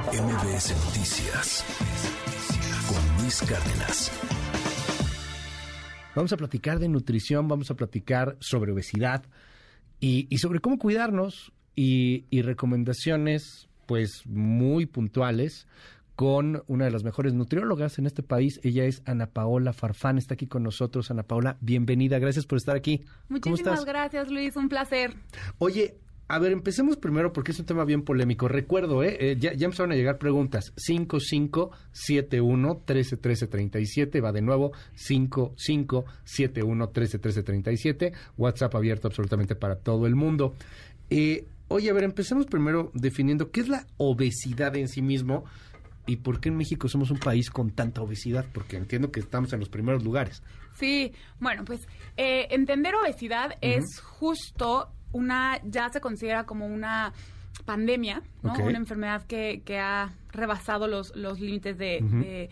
MBS Noticias con Luis Cárdenas. Vamos a platicar de nutrición, vamos a platicar sobre obesidad y, sobre cómo cuidarnos y, y recomendaciones pues muy puntuales con una de las mejores nutriólogas en este país. Ella es Ana Paola Farfán. Está aquí con nosotros. Ana Paola, bienvenida. Gracias por estar aquí. Muchísimas gracias, Luis. Un placer. Oye, a ver, empecemos primero porque es un tema bien polémico. Recuerdo, ¿eh? eh ya, ya, empezaron a llegar preguntas. 5571-131337. Va de nuevo. 5571-131337. WhatsApp abierto absolutamente para todo el mundo. Eh, oye, a ver, empecemos primero definiendo qué es la obesidad en sí mismo y por qué en México somos un país con tanta obesidad. Porque entiendo que estamos en los primeros lugares. Sí, bueno, pues eh, entender obesidad es justo una, ya se considera como una pandemia, ¿no? Una enfermedad que, que, ha rebasado los, los límites de,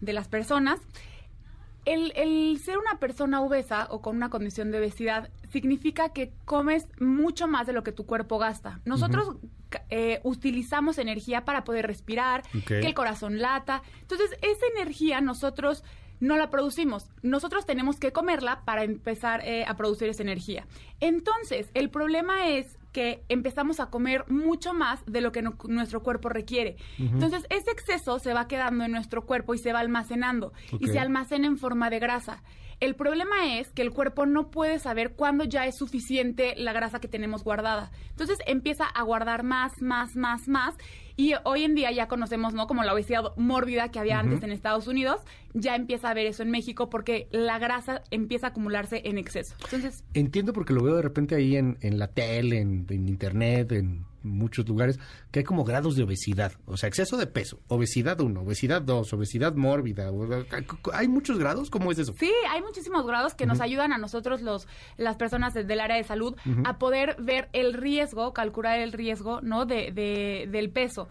de, las personas. El, el, ser una persona obesa o con una condición de obesidad significa que comes mucho más de lo que tu cuerpo gasta. Nosotros eh, utilizamos energía para poder respirar, que el corazón lata. Entonces, esa energía nosotros no la producimos. Nosotros tenemos que comerla para empezar eh, a producir esa energía. Entonces, el problema es que empezamos a comer mucho más de lo que nuestro cuerpo requiere. Entonces, ese exceso se va quedando en nuestro cuerpo y se va almacenando y se almacena en forma de grasa. El problema es que el cuerpo no puede saber cuándo ya es suficiente la grasa que tenemos guardada. Entonces empieza a guardar más, más, más, más. Y hoy en día ya conocemos, ¿no? Como la obesidad mórbida que había antes en Estados Unidos, ya empieza a ver eso en México porque la grasa empieza a acumularse en exceso. Entonces. Entiendo porque lo veo de repente ahí en, en la tele, en, en internet, en muchos lugares, que hay como grados de obesidad, o sea, exceso de peso, obesidad 1, obesidad 2, obesidad mórbida, ¿hay muchos grados? ¿Cómo es eso? Sí, hay muchísimos grados que nos ayudan a nosotros, los las personas del área de salud, a poder ver el riesgo, calcular el riesgo, ¿no?, de, de del peso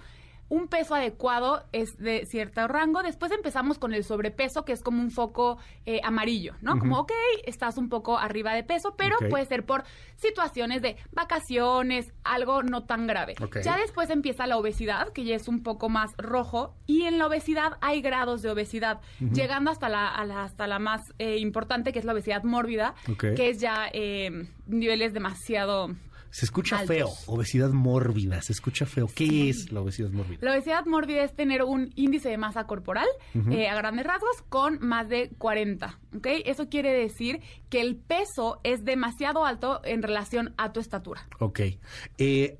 un peso adecuado es de cierto rango. Después empezamos con el sobrepeso, que es como un foco eh, amarillo, ¿no? Como, ok, estás un poco arriba de peso, pero puede ser por situaciones de vacaciones, algo no tan grave. Ya después empieza la obesidad, que ya es un poco más rojo, y en la obesidad hay grados de obesidad, llegando hasta la, hasta la más eh, importante, que es la obesidad mórbida, que es ya eh, niveles demasiado se escucha feo, obesidad mórbida, se escucha feo. ¿Qué es la obesidad mórbida? La obesidad mórbida es tener un índice de masa corporal eh, a grandes rasgos con más de 40, ¿ok? Eso quiere decir que el peso es demasiado alto en relación a tu estatura. Ok. Eh,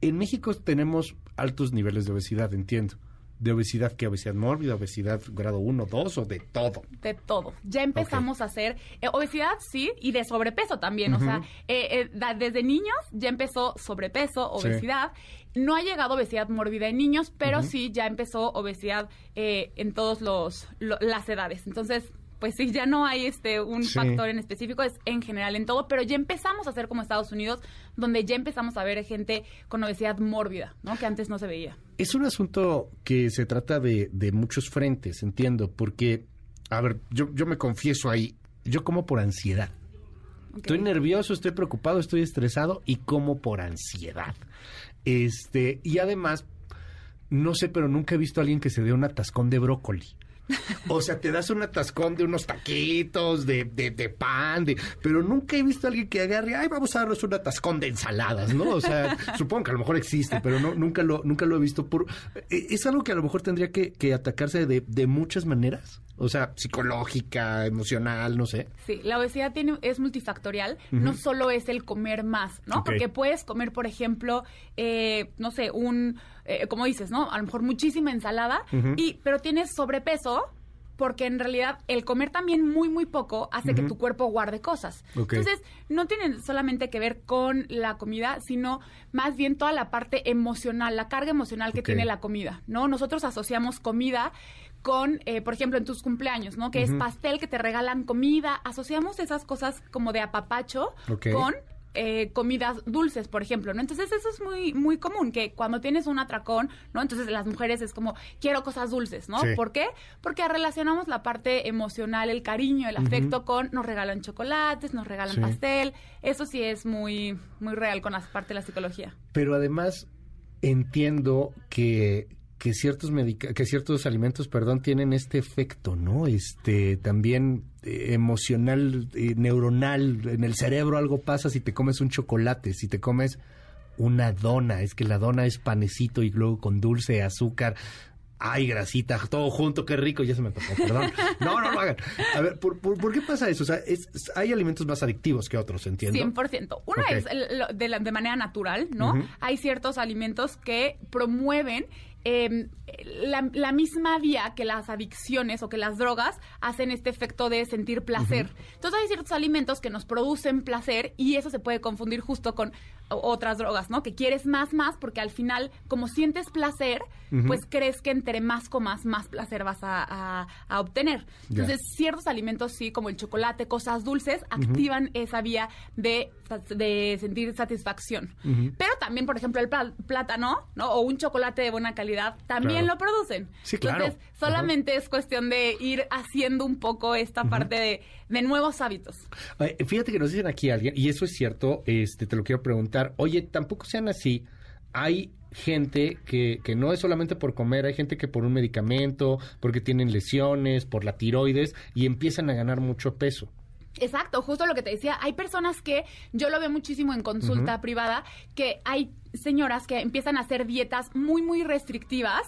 en México tenemos altos niveles de obesidad, entiendo de obesidad, que obesidad mórbida, obesidad grado 1, 2 o de todo. De todo. Ya empezamos a hacer eh, obesidad, sí, y de sobrepeso también. O sea, eh, eh, desde niños ya empezó sobrepeso, obesidad. No ha llegado obesidad mórbida en niños, pero sí ya empezó obesidad en todas las edades. Entonces, pues sí, ya no hay este un factor en específico, es en general en todo, pero ya empezamos a hacer como Estados Unidos, donde ya empezamos a ver gente con obesidad mórbida, ¿no? Que antes no se veía. Es un asunto que se trata de, de muchos frentes, entiendo, porque, a ver, yo, yo me confieso ahí, yo como por ansiedad. Estoy nervioso, estoy preocupado, estoy estresado y como por ansiedad. Este, y además, no sé, pero nunca he visto a alguien que se dé un atascón de brócoli. O sea, te das un atascón de unos taquitos, de, de, pan, de, pero nunca he visto a alguien que agarre, ay, vamos a darnos un atascón de ensaladas, ¿no? O sea, supongo que a lo mejor existe, pero no, nunca lo, nunca lo he visto. Por, e, es algo que a lo mejor tendría que, que atacarse de, de muchas maneras. O sea, psicológica, emocional, no sé. Sí, la obesidad tiene, es multifactorial. No solo es el comer más, ¿no? Porque puedes comer, por ejemplo, eh, no sé, un, eh, como dices, ¿no? A lo mejor muchísima ensalada, y, pero tienes sobrepeso porque en realidad el comer también muy, muy poco hace que tu cuerpo guarde cosas. Entonces, no tiene solamente que ver con la comida, sino más bien toda la parte emocional, la carga emocional que tiene la comida, ¿no? Nosotros asociamos comida con, eh, por ejemplo, en tus cumpleaños, ¿no? Que es pastel, que te regalan comida. Asociamos esas cosas como de apapacho con eh, comidas dulces, por ejemplo, ¿no? Entonces eso es muy, muy común, que cuando tienes un atracón, ¿no? Entonces las mujeres es como, quiero cosas dulces, ¿no? ¿Por qué? Porque relacionamos la parte emocional, el cariño, el afecto con, nos regalan chocolates, nos regalan pastel, eso sí es muy, muy real con la parte de la psicología. Pero además entiendo que que ciertos que ciertos alimentos, perdón, tienen este efecto, ¿no? Este también eh, emocional, eh, neuronal, en el cerebro algo pasa si te comes un chocolate, si te comes una dona, es que la dona es panecito y luego con dulce, azúcar, ay, grasita, todo junto, qué rico, ya se me pasó, perdón. No, no lo hagan. A ver, ¿por, por, qué pasa eso? O sea, es, hay alimentos más adictivos que otros, entiendo. 100%. Una es de, la, de, manera natural, ¿no? Hay ciertos alimentos que promueven eh, la, misma vía que las adicciones o que las drogas hacen este efecto de sentir placer. Entonces hay ciertos alimentos que nos producen placer y eso se puede confundir justo con otras drogas, ¿no? Que quieres más, más, porque al final, como sientes placer, pues crees que entre más comas, más placer vas a, obtener. Entonces, ciertos alimentos, sí, como el chocolate, cosas dulces, activan esa vía de, de sentir satisfacción. Pero también, por ejemplo, el plátano, ¿no? O un chocolate de buena calidad, también lo producen. Sí, claro. Entonces, solamente es cuestión de ir haciendo un poco esta parte de, de, nuevos hábitos. Fíjate que nos dicen aquí alguien, y eso es cierto, este te lo quiero preguntar. Oye, tampoco sean así. Hay gente que, que no es solamente por comer, hay gente que por un medicamento, porque tienen lesiones, por la tiroides, y empiezan a ganar mucho peso. Exacto, justo lo que te decía. Hay personas que yo lo veo muchísimo en consulta privada, que hay señoras que empiezan a hacer dietas muy, muy restrictivas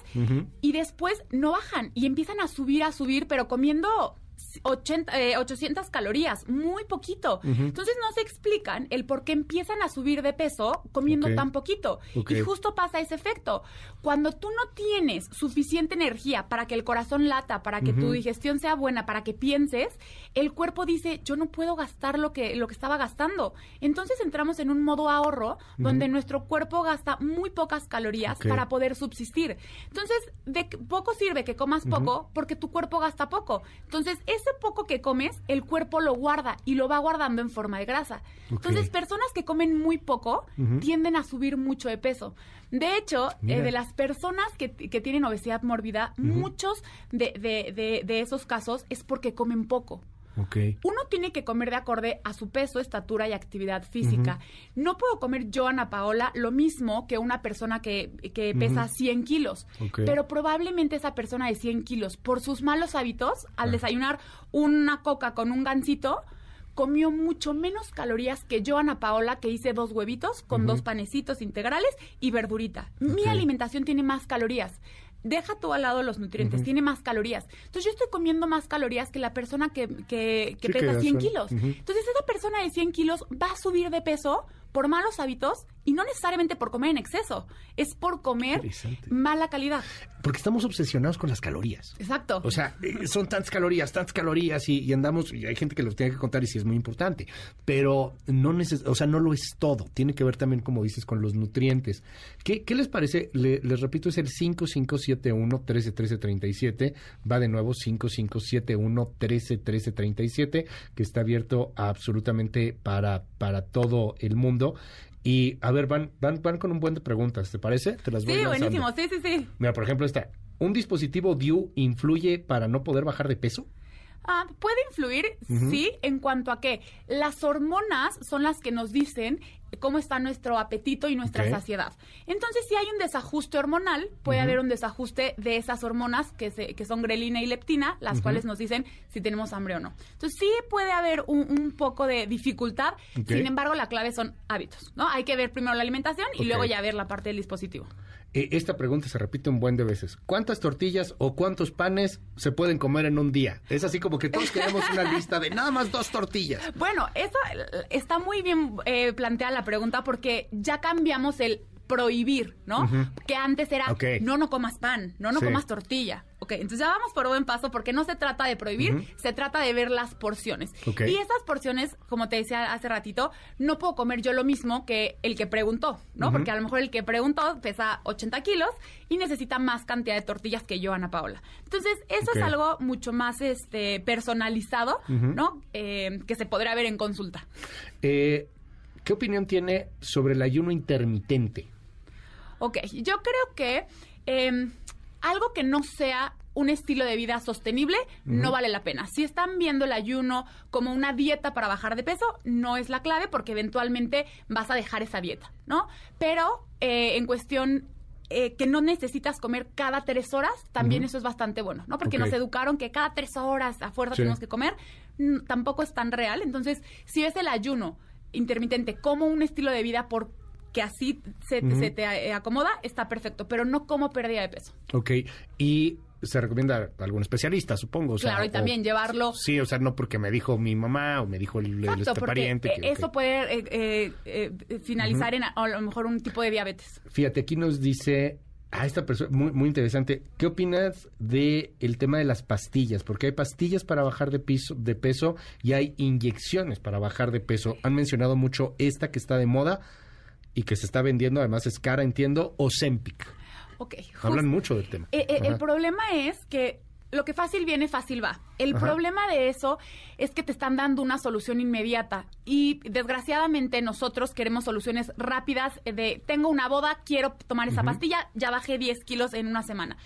y después no bajan y empiezan a subir, a subir, pero comiendo 80, 800 eh, calorías, muy poquito. Entonces no se explican el por qué empiezan a subir de peso comiendo tan poquito. Y justo pasa ese efecto. Cuando tú no tienes suficiente energía para que el corazón lata, para que tu digestión sea buena, para que pienses, el cuerpo dice, yo no puedo gastar lo que, lo que estaba gastando. Entonces entramos en un modo ahorro donde nuestro cuerpo gasta muy pocas calorías para poder subsistir. Entonces, de poco sirve que comas poco porque tu cuerpo gasta poco. Entonces, ese poco que comes, el cuerpo lo guarda y lo va guardando en forma de grasa. Entonces, personas que comen muy poco tienden a subir mucho de peso. De hecho, eh, de las personas que, tienen obesidad mórbida, muchos de, de esos casos es porque comen poco. Uno tiene que comer de acorde a su peso, estatura y actividad física. No puedo comer yo, Ana Paola, lo mismo que una persona que, pesa 100 kilos. Pero probablemente esa persona de 100 kilos, por sus malos hábitos, al desayunar una coca con un gansito, comió mucho menos calorías que yo, Ana Paola, que hice dos huevitos con dos panecitos integrales y verdurita. Mi alimentación tiene más calorías deja tú al lado los nutrientes, tiene más calorías. Entonces yo estoy comiendo más calorías que la persona que, que, pesa 100 kilos. Entonces esa persona de 100 kilos va a subir de peso por malos hábitos y no necesariamente por comer en exceso, es por comer mala calidad. Porque estamos obsesionados con las calorías. Exacto. O sea, eh, son tantas calorías, tantas calorías y, andamos, y hay gente que los tiene que contar y sí es muy importante, pero no neces o sea, no lo es todo. Tiene que ver también, como dices, con los nutrientes. ¿Qué, les parece? les repito, es el 5571-131337. Va de nuevo 5571-131337, que está abierto absolutamente para, para todo el mundo. Y a ver, van, van, van con un buen de preguntas, ¿te parece? Te las voy Sí, buenísimo, sí, sí, sí. Mira, por ejemplo, esta. ¿Un dispositivo DIU influye para no poder bajar de peso? Ah, puede influir, sí, en cuanto a que las hormonas son las que nos dicen cómo está nuestro apetito y nuestra saciedad. Entonces, si hay un desajuste hormonal, puede haber un desajuste de esas hormonas que, se, que son grelina y leptina, las cuales nos dicen si tenemos hambre o no. Entonces, sí puede haber un, poco de dificultad, sin embargo, la clave son hábitos, ¿no? Hay que ver primero la alimentación y luego ya ver la parte del dispositivo. Eh, esta pregunta se repite un buen de veces. ¿Cuántas tortillas o cuántos panes se pueden comer en un día? Es así como que todos queremos una lista de nada más dos tortillas. Bueno, eso eh, está muy bien eh, planteada la pregunta porque ya cambiamos el prohibir, ¿no? Que antes era, no, no comas pan, no, no comas tortilla. Ok, entonces ya vamos por buen paso porque no se trata de prohibir, se trata de ver las porciones. Y esas porciones, como te decía hace ratito, no puedo comer yo lo mismo que el que preguntó, ¿no? Porque a lo mejor el que preguntó pesa 80 kilos y necesita más cantidad de tortillas que yo, Ana Paola. Entonces, eso es algo mucho más este personalizado, ¿no? Eh, que se podrá ver en consulta. Eh, ¿Qué opinión tiene sobre el ayuno intermitente? Ok, yo creo que em, algo que no sea un estilo de vida sostenible no vale la pena. Si están viendo el ayuno como una dieta para bajar de peso, no es la clave porque eventualmente vas a dejar esa dieta, ¿no? Pero eh, en cuestión eh, que no necesitas comer cada tres horas, también eso es bastante bueno, ¿no? Porque nos educaron que cada tres horas a fuerza tenemos que comer, tampoco es tan real. Entonces, si ves el ayuno intermitente como un estilo de vida por que así se, se te eh, acomoda, está perfecto, pero no como pérdida de peso. Ok, y se recomienda a algún especialista, supongo. claro, y también llevarlo. Sí, o sea, no porque me dijo mi mamá o me dijo el, este pariente. eso puede eh, eh, finalizar en a, lo mejor un tipo de diabetes. Fíjate, aquí nos dice a esta persona, muy, muy interesante, ¿qué opinas de el tema de las pastillas? Porque hay pastillas para bajar de, piso, de peso y hay inyecciones para bajar de peso. Han mencionado mucho esta que está de moda y que se está vendiendo, además es cara, entiendo, Ozempic. Ok. Hablan mucho del tema. Eh, eh, el problema es que lo que fácil viene, fácil va. El problema de eso es que te están dando una solución inmediata y desgraciadamente nosotros queremos soluciones rápidas de tengo una boda, quiero tomar esa pastilla, ya bajé 10 kilos en una semana.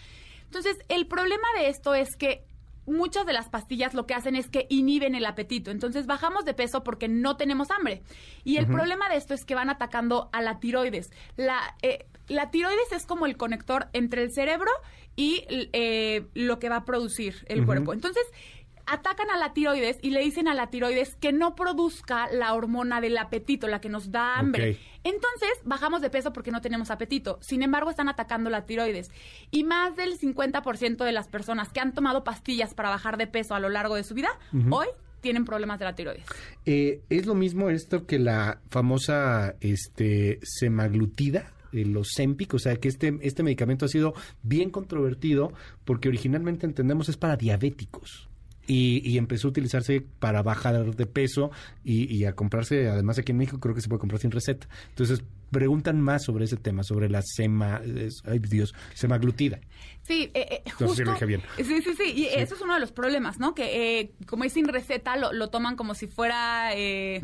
Entonces, el problema de esto es que muchas de las pastillas lo que hacen es que inhiben el apetito. Entonces bajamos de peso porque no tenemos hambre. Y el problema de esto es que van atacando a la tiroides. La, eh, la tiroides es como el conector entre el cerebro y eh, lo que va a producir el cuerpo. Entonces, atacan a la tiroides y le dicen a la tiroides que no produzca la hormona del apetito, la que nos da hambre. Entonces, bajamos de peso porque no tenemos apetito. Sin embargo, están atacando la tiroides. Y más del 50% de las personas que han tomado pastillas para bajar de peso a lo largo de su vida, hoy tienen problemas de la tiroides. Eh, ¿Es lo mismo esto que la famosa este, semaglutida? los Ozempic, o sea que este, este medicamento ha sido bien controvertido porque originalmente entendemos es para diabéticos y, empezó a utilizarse para bajar de peso y, a comprarse, además aquí en México creo que se puede comprar sin receta. Entonces, preguntan más sobre ese tema, sobre la sema, ay Dios, semaglutida. Sí, eh, eh justo, lo dije bien. Sí, sí, sí, y eso es uno de los problemas, ¿no? Que eh, como es sin receta, lo, toman como si fuera eh,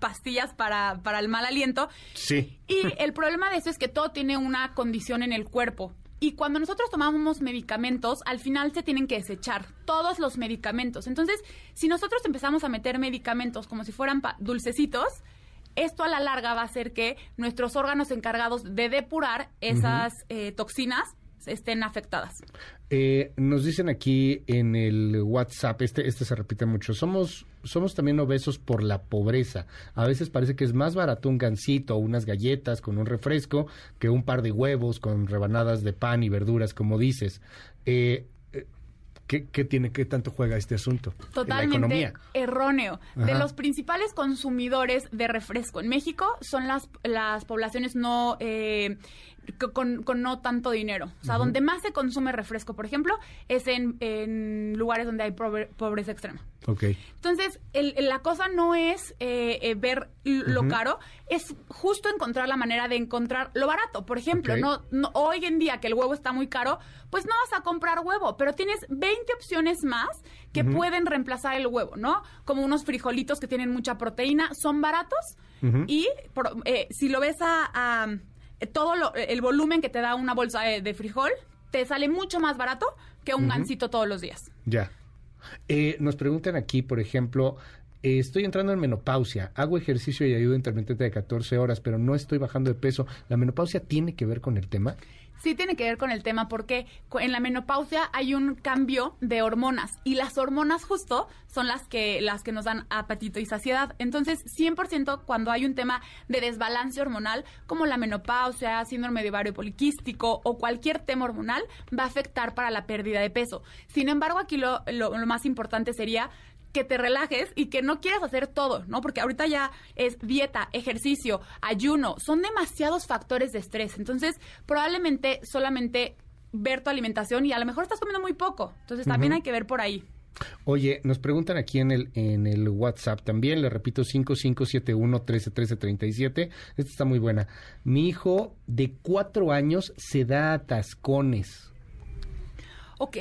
pastillas para, para el mal aliento. Sí. Y el problema de eso es que todo tiene una condición en el cuerpo. Y cuando nosotros tomamos medicamentos, al final se tienen que desechar todos los medicamentos. Entonces, si nosotros empezamos a meter medicamentos como si fueran dulcecitos, esto a la larga va a hacer que nuestros órganos encargados de depurar esas eh, toxinas estén afectadas. Eh, nos dicen aquí en el WhatsApp, este, este se repite mucho, somos, somos también obesos por la pobreza. A veces parece que es más barato un gansito o unas galletas con un refresco que un par de huevos con rebanadas de pan y verduras, como dices. Eh, ¿Qué, tiene, qué tanto juega este asunto? Totalmente erróneo. De los principales consumidores de refresco en México son las, las poblaciones no eh, con, no tanto dinero. O sea, donde más se consume refresco, por ejemplo, es en, lugares donde hay pobreza extrema. Ok. Entonces, la cosa no es eh, eh, ver lo caro, es justo encontrar la manera de encontrar lo barato. Por ejemplo, no, hoy en día que el huevo está muy caro, pues no vas a comprar huevo, pero tienes 20 opciones más que pueden reemplazar el huevo, ¿no? Como unos frijolitos que tienen mucha proteína, son baratos y eh, si lo ves a todo lo, eh, el volumen que te da una bolsa de, frijol te sale mucho más barato que un gansito todos los días. Ya. Eh, nos preguntan aquí, por ejemplo, estoy entrando en menopausia, hago ejercicio y ayuda intermitente de 14 horas, pero no estoy bajando de peso. ¿La menopausia tiene que ver con el tema? Sí tiene que ver con el tema porque en la menopausia hay un cambio de hormonas y las hormonas justo son las que las que nos dan apetito y saciedad. Entonces, 100% cuando hay un tema de desbalance hormonal como la menopausia, síndrome de ovario poliquístico o cualquier tema hormonal va a afectar para la pérdida de peso. Sin embargo, aquí lo, lo más importante sería que te relajes y que no quieras hacer todo, ¿no? Porque ahorita ya es dieta, ejercicio, ayuno, son demasiados factores de estrés. Entonces, probablemente solamente ver tu alimentación y a lo mejor estás comiendo muy poco. Entonces, también hay que ver por ahí. Oye, nos preguntan aquí en el, en el WhatsApp también, le repito, 5571-131337. Esta está muy buena. Mi hijo de cuatro años se da atascones. Ok.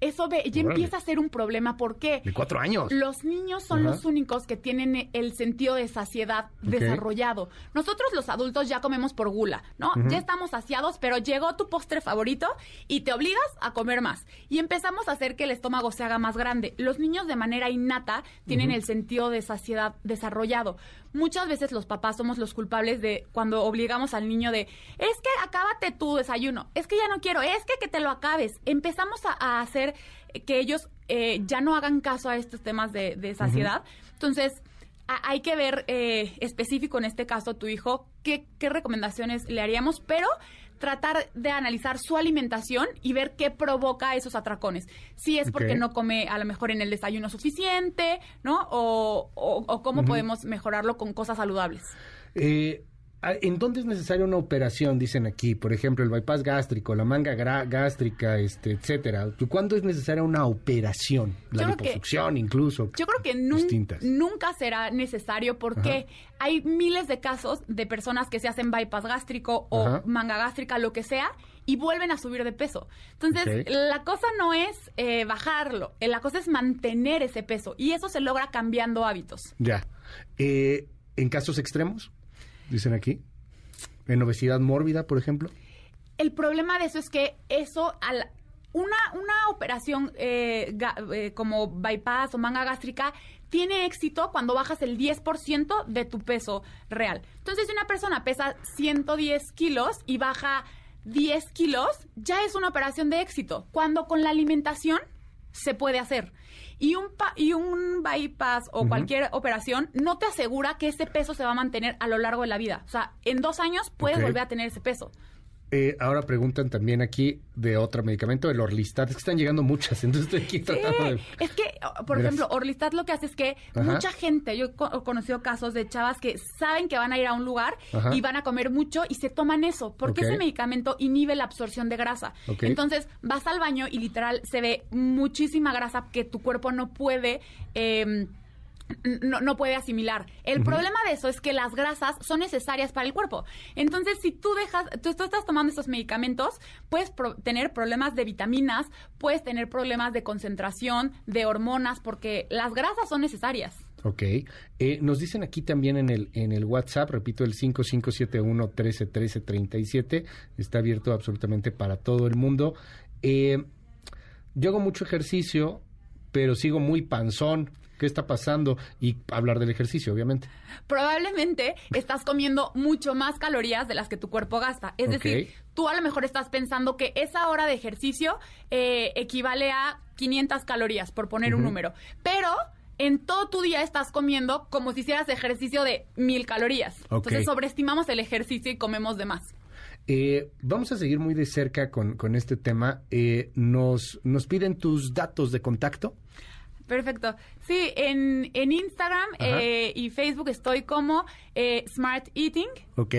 Eso ve, ya empieza a ser un problema. ¿Por qué? De cuatro años. Los niños son los únicos que tienen el sentido de saciedad desarrollado. Nosotros los adultos ya comemos por gula, ¿no? Ya estamos saciados, pero llegó tu postre favorito y te obligas a comer más. Y empezamos a hacer que el estómago se haga más grande. Los niños de manera innata tienen el sentido de saciedad desarrollado. Muchas veces los papás somos los culpables de cuando obligamos al niño de, es que acábate tu desayuno, es que ya no quiero, es que que te lo acabes. Empezamos a, hacer que ellos eh, ya no hagan caso a estos temas de, saciedad. Entonces, hay que ver eh, específico en este caso tu hijo qué, qué recomendaciones le haríamos, pero tratar de analizar su alimentación y ver qué provoca esos atracones. Si es porque no come a lo mejor en el desayuno suficiente, ¿no? O, o, cómo podemos mejorarlo con cosas saludables. Eh, ¿En dónde es necesaria una operación? Dicen aquí, por ejemplo, el bypass gástrico, la manga gástrica, este, etcétera. ¿Cuándo es necesaria una operación? La liposucción incluso. Yo creo que nunca será necesario porque hay miles de casos de personas que se hacen bypass gástrico o manga gástrica, lo que sea, y vuelven a subir de peso. Entonces, la cosa no es eh, bajarlo, eh, la cosa es mantener ese peso y eso se logra cambiando hábitos. Ya. Eh, ¿En casos extremos? Dicen aquí. En obesidad mórbida, por ejemplo. El problema de eso es que eso, al, una, una operación eh, eh, como bypass o manga gástrica tiene éxito cuando bajas el 10% de tu peso real. Entonces, si una persona pesa 110 kilos y baja 10 kilos, ya es una operación de éxito. Cuando con la alimentación se puede hacer. Y un, y un bypass o cualquier operación no te asegura que ese peso se va a mantener a lo largo de la vida. O sea, en dos años puedes volver a tener ese peso. Eh, ahora preguntan también aquí de otro medicamento, el Orlistat. Es que están llegando muchas, entonces estoy aquí tratando de... Es que, por ejemplo, Orlistat lo que hace es que mucha gente, yo he conocido casos de chavas que saben que van a ir a un lugar y van a comer mucho y se toman eso, porque ese medicamento inhibe la absorción de grasa. Entonces, vas al baño y literal se ve muchísima grasa que tu cuerpo no puede... Eh, no, puede asimilar. El problema de eso es que las grasas son necesarias para el cuerpo. Entonces, si tú dejas, tú, estás tomando estos medicamentos, puedes tener problemas de vitaminas, puedes tener problemas de concentración, de hormonas, porque las grasas son necesarias. Ok. Eh, nos dicen aquí también en el, en el WhatsApp, repito, el 5571 131337, está abierto absolutamente para todo el mundo. Eh, yo hago mucho ejercicio, pero sigo muy panzón qué está pasando y hablar del ejercicio, obviamente. Probablemente estás comiendo mucho más calorías de las que tu cuerpo gasta. Es decir, tú a lo mejor estás pensando que esa hora de ejercicio eh, equivale a 500 calorías, por poner un número. Pero en todo tu día estás comiendo como si hicieras ejercicio de mil calorías. Entonces sobreestimamos el ejercicio y comemos de más. Eh, vamos a seguir muy de cerca con, con este tema. Eh, nos, nos piden tus datos de contacto. Perfecto. Sí, en, en Instagram eh, y Facebook estoy como eh, Smart Eating. Ok.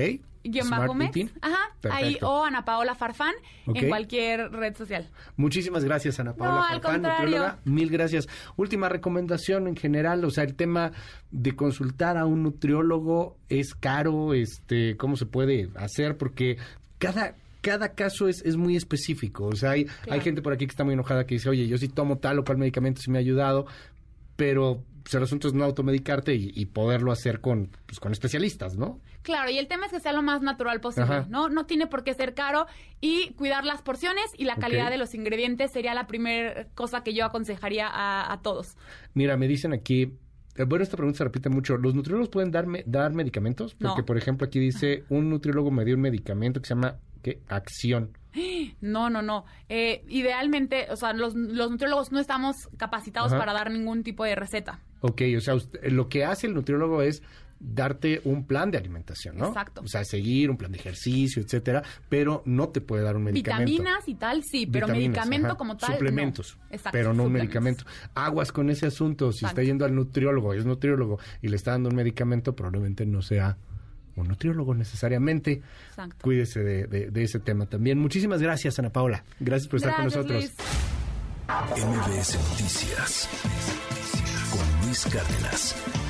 Guión bajo Ajá. Ahí, o Ana Paola Farfán en cualquier red social. Muchísimas gracias, Ana Paola no, Farfán, nutrióloga. Mil gracias. Última recomendación en general, o sea, el tema de consultar a un nutriólogo es caro, este, ¿cómo se puede hacer? Porque cada cada caso es, es muy específico. O sea, hay, hay gente por aquí que está muy enojada que dice, oye, yo sí tomo tal o cual medicamento, sí me ha ayudado, pero pues, el asunto es no automedicarte y, poderlo hacer con, pues, con especialistas, ¿no? Claro, y el tema es que sea lo más natural posible, ¿no? No tiene por qué ser caro y cuidar las porciones y la calidad de los ingredientes sería la primera cosa que yo aconsejaría a, todos. Mira, me dicen aquí, eh, bueno, esta pregunta se repite mucho. ¿Los nutriólogos pueden darme, dar medicamentos? Porque, por ejemplo, aquí dice, un nutriólogo me dio un medicamento que se llama acción. No, no, no. Eh, idealmente, o sea, los, los, nutriólogos no estamos capacitados para dar ningún tipo de receta. Ok, o sea, lo que hace el nutriólogo es darte un plan de alimentación, ¿no? Exacto. O sea, seguir un plan de ejercicio, etcétera, pero no te puede dar un medicamento. Vitaminas y tal, sí, pero medicamento como tal. Suplementos. Exacto. Pero no un medicamento. Aguas con ese asunto. Si está yendo al nutriólogo, es nutriólogo y le está dando un medicamento, probablemente no sea un nutriólogo necesariamente. Exacto. Cuídese de, ese tema también. Muchísimas gracias, Ana Paola. Gracias por estar con nosotros. MBS Noticias con Luis Cárdenas.